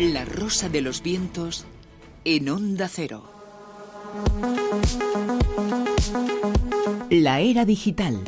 La Rosa de los Vientos en Onda Cero. La era digital.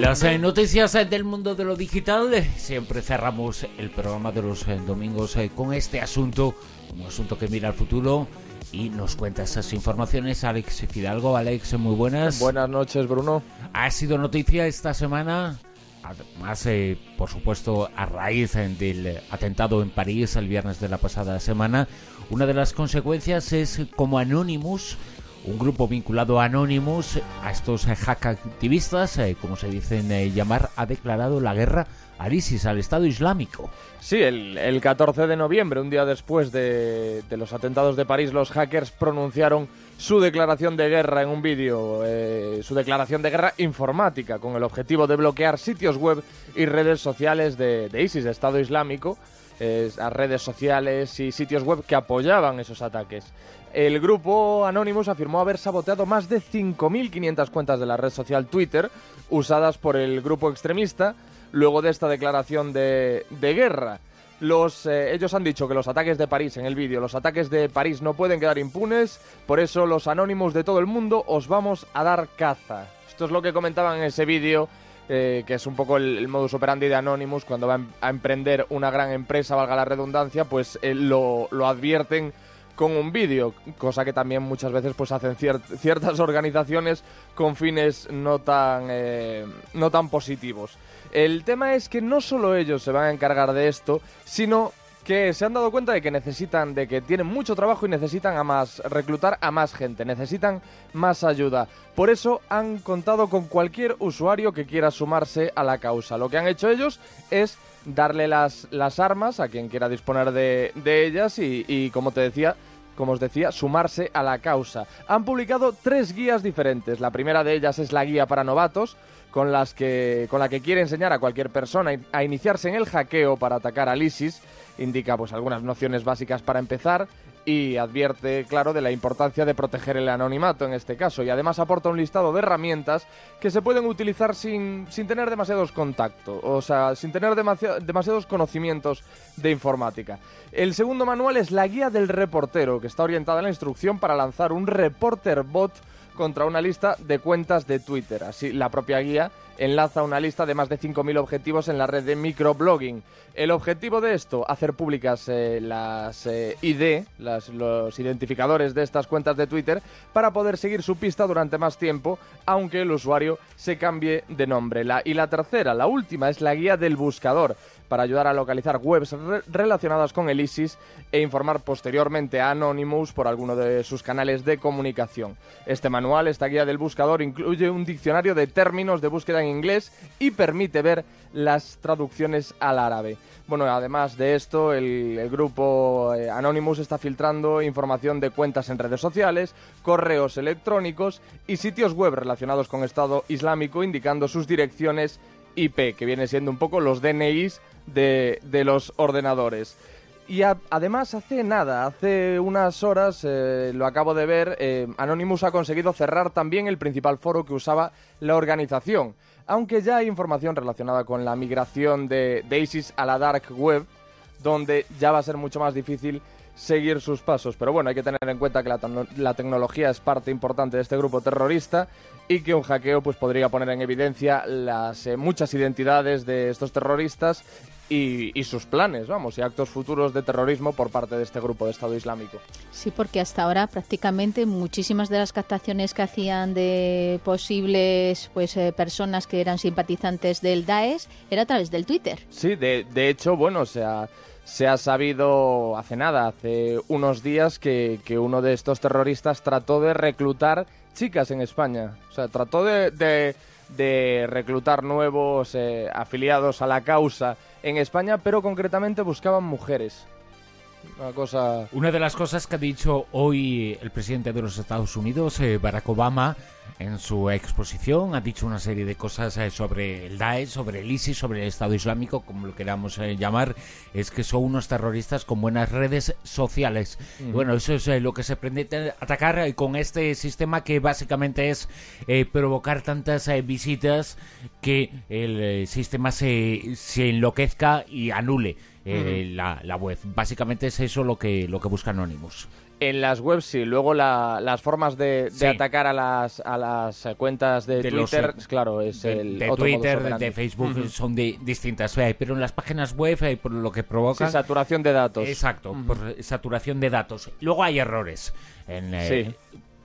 Las eh, noticias eh, del mundo de lo digital, eh, siempre cerramos el programa de los domingos con este asunto, un asunto que mira al futuro y nos cuenta esas informaciones Alex Fidalgo. Alex, muy buenas. Buenas noches, Bruno. Ha sido noticia esta semana, además, por supuesto, a raíz del atentado en París el viernes de la pasada semana, una de las consecuencias es como Anonymous un grupo vinculado a Anonymous, a estos hack activistas, eh, como se dicen eh, llamar, ha declarado la guerra al ISIS, al Estado Islámico. Sí, el, 14 de noviembre, un día después de, los atentados de París, los hackers pronunciaron su declaración de guerra en un vídeo, eh, su declaración de guerra informática, con el objetivo de bloquear sitios web y redes sociales de, de ISIS, Estado Islámico, a redes sociales y sitios web que apoyaban esos ataques. El grupo Anonymous afirmó haber saboteado más de 5.500 cuentas de la red social Twitter usadas por el grupo extremista luego de esta declaración de, guerra. Los, eh, ellos han dicho que los ataques de París en el vídeo, los ataques de París no pueden quedar impunes, por eso los Anonymous de todo el mundo os vamos a dar caza. Esto es lo que comentaban en ese vídeo, eh, que es un poco el, modus operandi de Anonymous cuando van a emprender una gran empresa, valga la redundancia, pues eh, lo, lo advierten con un vídeo, cosa que también muchas veces pues hacen ciertas organizaciones con fines no tan, eh, no tan positivos. El tema es que no solo ellos se van a encargar de esto, sino que se han dado cuenta de que necesitan, de que tienen mucho trabajo y necesitan a más, reclutar a más gente, necesitan más ayuda. Por eso han contado con cualquier usuario que quiera sumarse a la causa. Lo que han hecho ellos es darle las, las armas a quien quiera disponer de, de ellas y, y, como te decía, como os decía, sumarse a la causa. Han publicado tres guías diferentes. La primera de ellas es la guía para novatos, con, las que, con la que quiere enseñar a cualquier persona a iniciarse en el hackeo para atacar al ISIS. Indica pues algunas nociones básicas para empezar y advierte, claro, de la importancia de proteger el anonimato en este caso. Y además aporta un listado de herramientas que se pueden utilizar sin, sin tener demasiados contactos, o sea, sin tener demasiados conocimientos de informática. El segundo manual es la guía del reportero, que está orientada en la instrucción para lanzar un reporter bot contra una lista de cuentas de Twitter. Así, la propia guía enlaza una lista de más de 5.000 objetivos en la red de microblogging. El objetivo de esto, hacer públicas eh, las eh, ID, los identificadores de estas cuentas de Twitter, para poder seguir su pista durante más tiempo, aunque el usuario se cambie de nombre. La, y la tercera, la última, es la guía del buscador para ayudar a localizar webs relacionadas con el ISIS e informar posteriormente a Anonymous por alguno de sus canales de comunicación. Este manual, esta guía del buscador, incluye un diccionario de términos de búsqueda en inglés y permite ver las traducciones al árabe. Bueno, además de esto, el, grupo eh, Anonymous está filtrando información de cuentas en redes sociales, correos electrónicos y sitios web relacionados con Estado Islámico, indicando sus direcciones IP, que viene siendo un poco los DNIs de, los ordenadores. Y además hace nada, hace unas horas, eh, lo acabo de ver, eh, Anonymous ha conseguido cerrar también el principal foro que usaba la organización. Aunque ya hay información relacionada con la migración de, de ISIS a la dark web, donde ya va a ser mucho más difícil seguir sus pasos. Pero bueno, hay que tener en cuenta que la, tecnología es parte importante de este grupo terrorista y que un hackeo pues podría poner en evidencia las eh, muchas identidades de estos terroristas y, sus planes, vamos, y actos futuros de terrorismo por parte de este grupo de Estado Islámico. Sí, porque hasta ahora prácticamente muchísimas de las captaciones que hacían de posibles pues eh, personas que eran simpatizantes del Daesh era a través del Twitter. Sí, de, de hecho, bueno, o sea se ha sabido hace nada, hace unos días, que, uno de estos terroristas trató de reclutar chicas en España. O sea, trató de, reclutar nuevos eh, afiliados a la causa en España, pero concretamente buscaban mujeres. Una cosa... Una de las cosas que ha dicho hoy el presidente de los Estados Unidos, eh, Barack Obama, en su exposición, ha dicho una serie de cosas eh, sobre el Daesh, sobre el ISIS, sobre el Estado Islámico, como lo queramos eh, llamar, es que son unos terroristas con buenas redes sociales. Bueno, eso es lo que se pretende atacar con este sistema que básicamente es provocar tantas visitas que el sistema se, se enloquezca y anule. La, la, web. Básicamente es eso lo que, lo que busca Anonymous. En las webs sí, luego las formas de, atacar a las, a las cuentas de, Twitter, claro, es de, el de Twitter, de Facebook son distintas, pero en las páginas web eh, por lo que provoca sí, saturación de datos. Exacto, por saturación de datos. Luego hay errores. En, eh,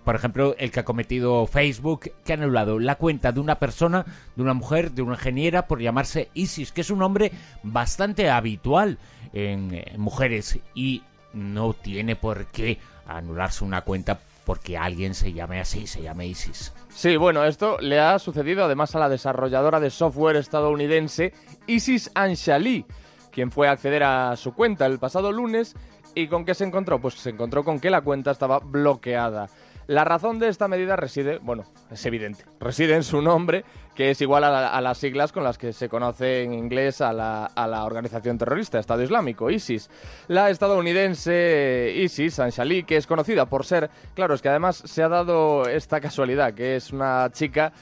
Por ejemplo, el que ha cometido Facebook, que ha anulado la cuenta de una persona, de una mujer, de una ingeniera, por llamarse Isis, que es un nombre bastante habitual en mujeres y no tiene por qué anularse una cuenta porque alguien se llame así, se llame ISIS. Sí, bueno, esto le ha sucedido además a la desarrolladora de software estadounidense Isis Anshali, quien fue a acceder a su cuenta el pasado lunes y con qué se encontró? Pues se encontró con que la cuenta estaba bloqueada. La razón de esta medida reside, bueno, es evidente, reside en su nombre, que es igual a, las siglas con las que se conoce en inglés a la, a la, organización terrorista, Estado Islámico, ISIS. La estadounidense ISIS, Anshali, que es conocida por ser, claro, es que además se ha dado esta casualidad, que es una chica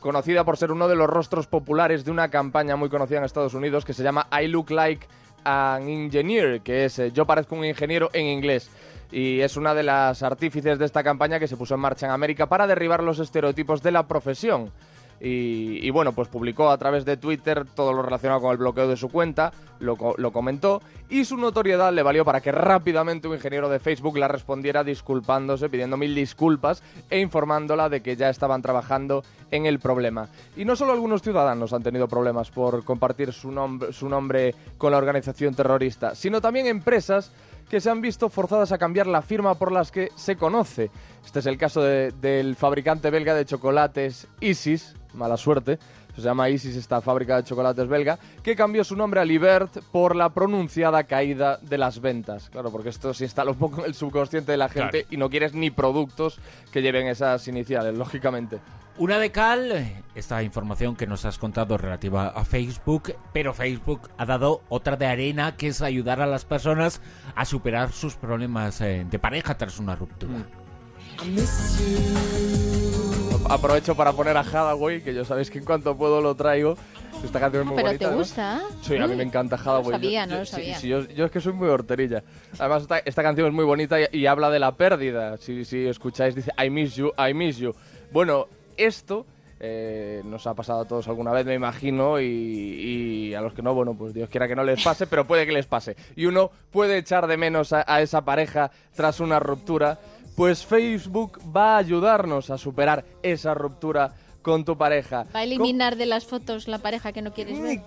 conocida por ser uno de los rostros populares de una campaña muy conocida en Estados Unidos que se llama I Look Like an Engineer, que es eh, Yo parezco un ingeniero en inglés y es una de las artífices de esta campaña que se puso en marcha en América para derribar los estereotipos de la profesión. Y, bueno, pues publicó a través de Twitter todo lo relacionado con el bloqueo de su cuenta, lo, comentó y su notoriedad le valió para que rápidamente un ingeniero de Facebook la respondiera disculpándose, pidiendo mil disculpas e informándola de que ya estaban trabajando en el problema. Y no solo algunos ciudadanos han tenido problemas por compartir su, su nombre con la organización terrorista, sino también empresas que se han visto forzadas a cambiar la firma por las que se conoce. Este es el caso del fabricante belga de chocolates Isis, mala suerte, se llama Isis esta fábrica de chocolates belga, que cambió su nombre a Libert por la pronunciada caída de las ventas. Claro, porque esto se instala un poco en el subconsciente de la gente y no quieres ni productos que lleven esas iniciales, lógicamente. Una de cal, esta información que nos has contado relativa a Facebook, pero Facebook ha dado otra de arena, que es ayudar a las personas a superar sus problemas eh, de pareja tras una ruptura. Aprovecho para poner a Hadaway, que ya sabéis que en cuanto puedo lo traigo. Esta canción es muy ¿Pero bonita. te gusta? Sí, a mí me encanta Hadaway. No sabía, no lo sabía. Sí, yo, es que soy muy horterilla. Además, esta, canción es muy bonita y, habla de la pérdida. Si, si escucháis, dice I miss you, I miss you. Bueno, esto eh, nos ha pasado a todos alguna vez, me imagino, y, a los que no, bueno, pues Dios quiera que no les pase, pero puede que les pase. Y uno puede echar de menos a, esa pareja tras una ruptura, pues Facebook va a ayudarnos a superar esa ruptura con tu pareja. ¿Va a eliminar de las fotos la pareja que no quieres ver?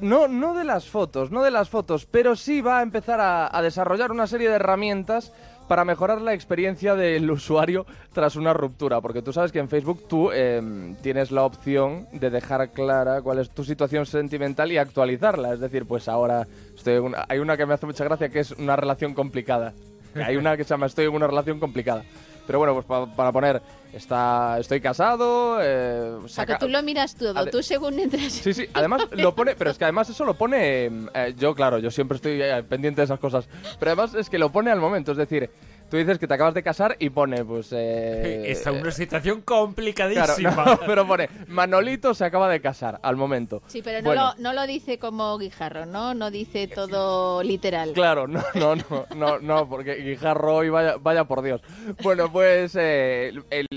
No, no de las fotos, no de las fotos, pero sí va a empezar a desarrollar una serie de herramientas para mejorar la experiencia del usuario tras una ruptura, porque tú sabes que en Facebook tú em, tienes la opción de dejar clara cuál es tu situación sentimental y actualizarla. Es decir, pues ahora estoy hay una que me hace mucha gracia que es una relación complicada. Hay una que se llama Estoy en una relación complicada. Pero bueno, pues para poner, está, estoy casado. Eh, o sea, que tú lo miras todo, tú según entras. Sí, sí, además lo pone, pero es que además eso lo pone. Eh, yo, claro, yo siempre estoy eh, pendiente de esas cosas. Pero además es que lo pone al momento, es decir, tú dices que te acabas de casar y pone, pues... Eh, Está una situación complicadísima. pero pone, Manolito se acaba de casar al momento. Sí, pero no, lo, no lo dice como Guijarro, ¿no? No dice todo literal. Claro, no, no, no, no, no porque Guijarro hoy vaya, vaya por Dios. Bueno, pues eh,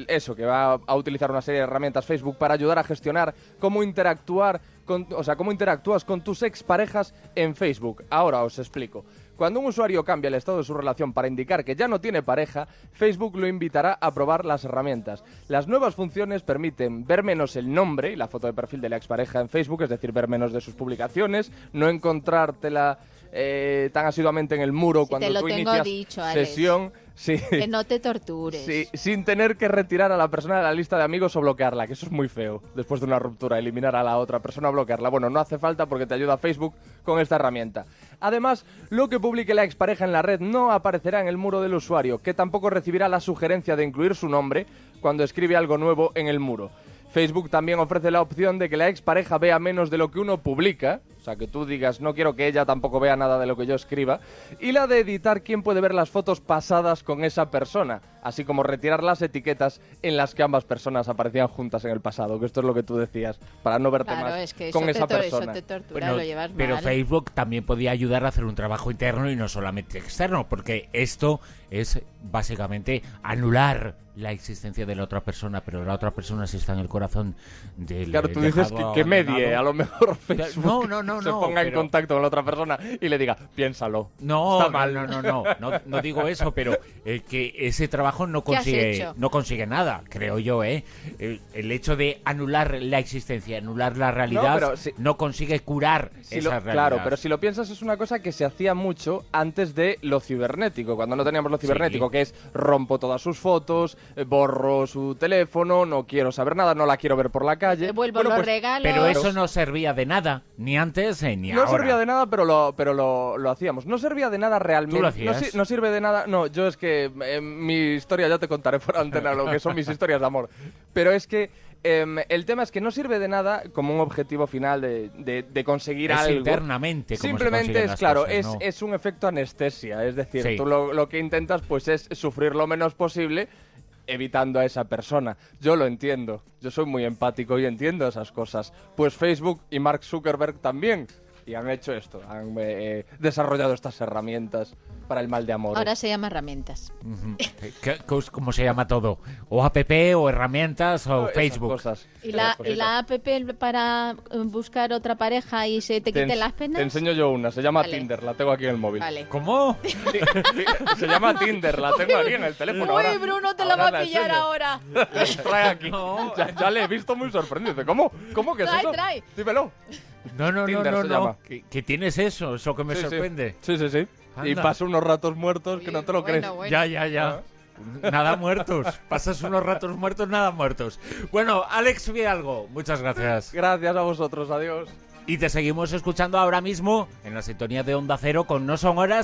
eso, que va a utilizar una serie de herramientas Facebook para ayudar a gestionar cómo interactuar, con, o sea, cómo interactúas con tus exparejas en Facebook. Ahora os explico. Cuando un usuario cambia el estado de su relación para indicar que ya no tiene pareja, Facebook lo invitará a probar las herramientas. Las nuevas funciones permiten ver menos el nombre y la foto de perfil de la expareja en Facebook, es decir, ver menos de sus publicaciones, no encontrártela eh, tan asiduamente en el muro cuando tú inicias sesión Sí. Que no te tortures. Sí, sin tener que retirar a la persona de la lista de amigos o bloquearla, que eso es muy feo. Después de una ruptura, eliminar a la otra persona o bloquearla. Bueno, no hace falta porque te ayuda Facebook con esta herramienta. Además, lo que publique la expareja en la red no aparecerá en el muro del usuario, que tampoco recibirá la sugerencia de incluir su nombre cuando escribe algo nuevo en el muro. Facebook también ofrece la opción de que la expareja vea menos de lo que uno publica, o sea, que tú digas, no quiero que ella tampoco vea nada de lo que yo escriba, y la de editar quién puede ver las fotos pasadas con esa persona, así como retirar las etiquetas en las que ambas personas aparecían juntas en el pasado, que esto es lo que tú decías, para no verte Claro, más es que con eso, esa te, tor- eso persona. te tortura, Bueno, lo llevas pero mal. Facebook también podía ayudar a hacer un trabajo interno y no solamente externo, porque esto es básicamente anular la existencia de la otra persona, pero la otra persona si está en el corazón del Claro, tú dices que, que medie, a lo mejor Facebook No, no, no, se no, ponga en pero- contacto con la otra persona y le diga, piénsalo. No, Está mal. no, no, no, no, no, no digo eso, pero eh, que ese trabajo no ¿Qué has consigue, no consigue nada, creo yo, ¿eh? El, el hecho de anular la existencia, anular la realidad, no, pero si- consigue curar Si esa lo- realidad. claro, pero si lo piensas es una cosa que se hacía mucho antes de lo cibernético, cuando no teníamos lo cibernético, Sí. que es rompo todas sus fotos, eh, borro su teléfono, no quiero saber nada, no la quiero ver por la calle. Devuelvo Bueno, los pues, regalos. Pero eso no servía de nada, ni antes eh, ni No ahora. servía de nada, pero lo, pero lo, lo hacíamos. No servía de nada realmente. ¿Tú lo no, hacías? si- no sirve de nada. No, yo es que eh, mi historia ya te contaré por antena lo que son mis historias de amor. Pero es que em, el tema es que no sirve de nada como un objetivo final de, de- de conseguir Es algo. internamente como Simplemente es, claro, cosas, es, ¿no? es un efecto anestesia. Es decir, Sí. tú lo, lo que intentas pues es sufrir lo menos posible evitando a esa persona. Yo lo entiendo. Yo soy muy empático y entiendo esas cosas. Pues Facebook y Mark Zuckerberg también. Y han hecho esto, han eh, desarrollado estas herramientas para el mal de amor. Ahora se llama herramientas. Ujú. ¿Qué- qué- ¿Cómo se llama todo? O app, o herramientas, o Esas Facebook. cosas, ¿Y la, y la app para eh, buscar otra pareja y se te Te, quiten las penas? te enseño yo una, se llama Vale. Tinder, la tengo aquí en el móvil. Vale. ¿Cómo? se llama Tinder, la tengo aquí en el teléfono. ahora- Uy, Bruno, te la ahora va a pillar ahora. Trae aquí. Ya, ya le he visto muy sorprendido. ¿Cómo? ¿Cómo que es Trae, eso? trae. Dímelo. No, no, no, Tinder no, se no. llama. Que, que tienes eso, eso que me Sí, sí. sorprende. Sí, sí, sí. Y Anda. paso unos ratos muertos que no te lo Bueno, crees. bueno. Ya, ya, ya. Nada muertos. Pasas unos ratos muertos, nada muertos. Bueno, Alex Vialgo, muchas gracias. Gracias a vosotros, adiós. Y te seguimos escuchando ahora mismo en la sintonía de Onda Cero con No Son Horas